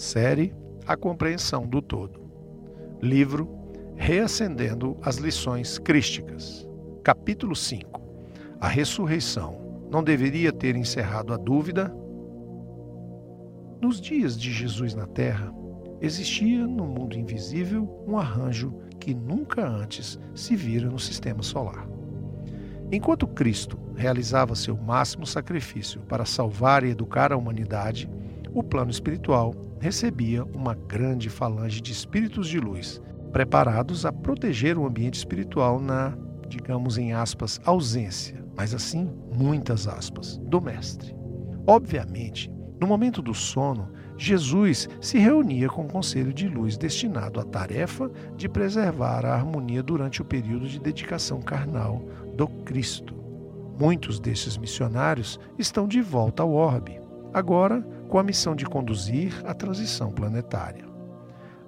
Série A Compreensão do Todo. Livro Reacendendo as Lições Crísticas. Capítulo 5 A Ressurreição não deveria ter encerrado a dúvida? Nos dias de Jesus na Terra, existia no mundo invisível um arranjo que nunca antes se vira no sistema solar. Enquanto Cristo realizava seu máximo sacrifício para salvar e educar a humanidade, o plano espiritual recebia uma grande falange de espíritos de luz, preparados a proteger o ambiente espiritual na, digamos em aspas, ausência, mas assim, muitas aspas, do Mestre. Obviamente, no momento do sono, Jesus se reunia com o conselho de luz destinado à tarefa de preservar a harmonia durante o período de dedicação carnal do Cristo. Muitos desses missionários estão de volta ao orbe, agora com a missão de conduzir a transição planetária.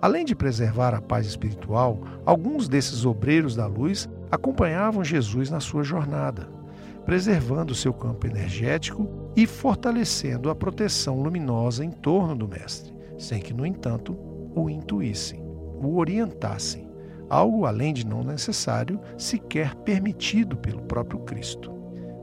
Além de preservar a paz espiritual, alguns desses obreiros da luz acompanhavam Jesus na sua jornada, preservando seu campo energético e fortalecendo a proteção luminosa em torno do Mestre, sem que, no entanto, o intuíssem, o orientassem, algo além de não necessário, sequer permitido pelo próprio Cristo.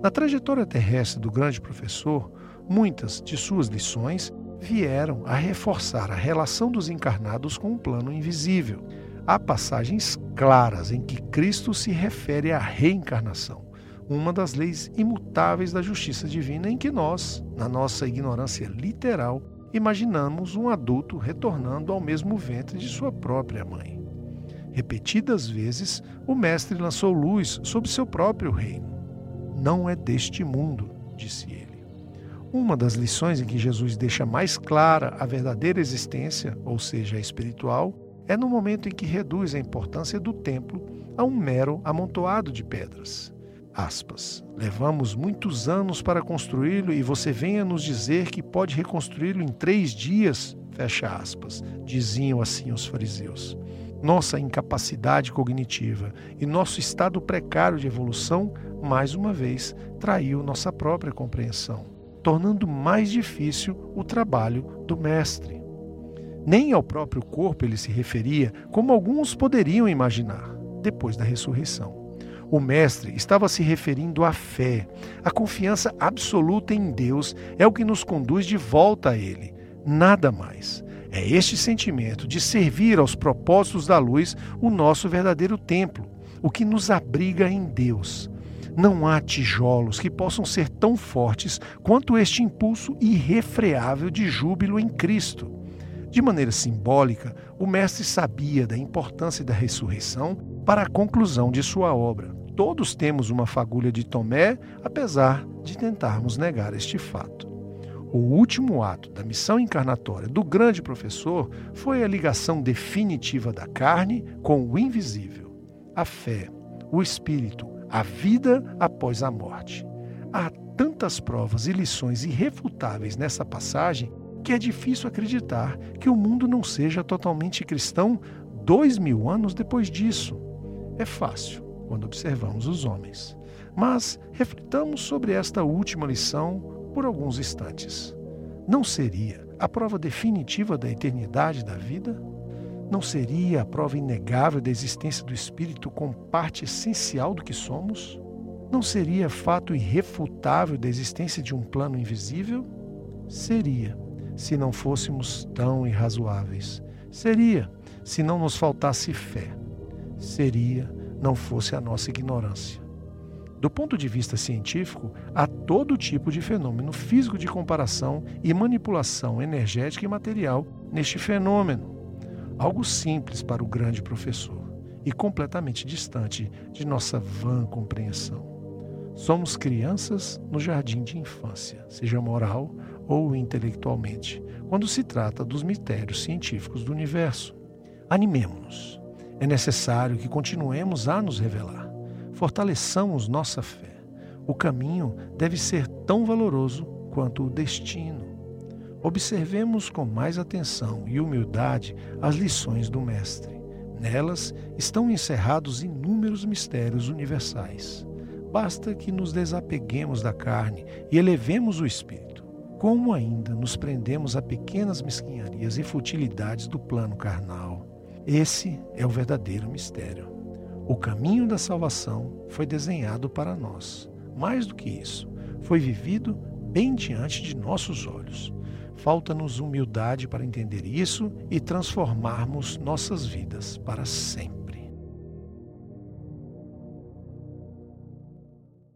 Na trajetória terrestre do grande professor, muitas de suas lições vieram a reforçar a relação dos encarnados com o plano invisível. Há passagens claras em que Cristo se refere à reencarnação, uma das leis imutáveis da justiça divina em que nós, na nossa ignorância literal, imaginamos um adulto retornando ao mesmo ventre de sua própria mãe. Repetidas vezes, o Mestre lançou luz sobre seu próprio reino não é deste mundo, disse ele. Uma das lições em que Jesus deixa mais clara a verdadeira existência, ou seja, a espiritual, é no momento em que reduz a importância do templo a um mero amontoado de pedras. Aspas. Levamos muitos anos para construí-lo e você venha nos dizer que pode reconstruí-lo em três dias? Fecha aspas. Diziam assim os fariseus. Nossa incapacidade cognitiva e nosso estado precário de evolução, mais uma vez, traiu nossa própria compreensão, tornando mais difícil o trabalho do Mestre. Nem ao próprio corpo ele se referia, como alguns poderiam imaginar, depois da ressurreição. O Mestre estava se referindo à fé. A confiança absoluta em Deus é o que nos conduz de volta a Ele, nada mais. É este sentimento de servir aos propósitos da luz o nosso verdadeiro templo, o que nos abriga em Deus. Não há tijolos que possam ser tão fortes quanto este impulso irrefreável de júbilo em Cristo. De maneira simbólica, o Mestre sabia da importância da ressurreição para a conclusão de sua obra. Todos temos uma fagulha de Tomé, apesar de tentarmos negar este fato. O último ato da missão encarnatória do grande professor foi a ligação definitiva da carne com o invisível, a fé, o espírito, a vida após a morte. Há tantas provas e lições irrefutáveis nessa passagem que é difícil acreditar que o mundo não seja totalmente cristão dois mil anos depois disso. É fácil quando observamos os homens. Mas reflitamos sobre esta última lição por alguns instantes. Não seria a prova definitiva da eternidade da vida? Não seria a prova inegável da existência do Espírito como parte essencial do que somos? Não seria fato irrefutável da existência de um plano invisível? Seria, se não fôssemos tão irrazoáveis. Seria, se não nos faltasse fé. Seria, não fosse a nossa ignorância. Do ponto de vista científico, há todo tipo de fenômeno físico de comparação e manipulação energética e material neste fenômeno. Algo simples para o grande professor e completamente distante de nossa vã compreensão. Somos crianças no jardim de infância, seja moral ou intelectualmente, quando se trata dos mistérios científicos do universo. Animemo-nos. É necessário que continuemos a nos revelar fortaleçamos nossa fé. O caminho deve ser tão valoroso quanto o destino. Observemos com mais atenção e humildade as lições do Mestre. Nelas estão encerrados inúmeros mistérios universais. Basta que nos desapeguemos da carne e elevemos o espírito. como ainda nos prendemos a pequenas mesquinharias e futilidades do plano carnal. Esse é o verdadeiro mistério. O caminho da salvação foi desenhado para nós. Mais do que isso, foi vivido bem diante de nossos olhos. Falta-nos humildade para entender isso e transformarmos nossas vidas para sempre.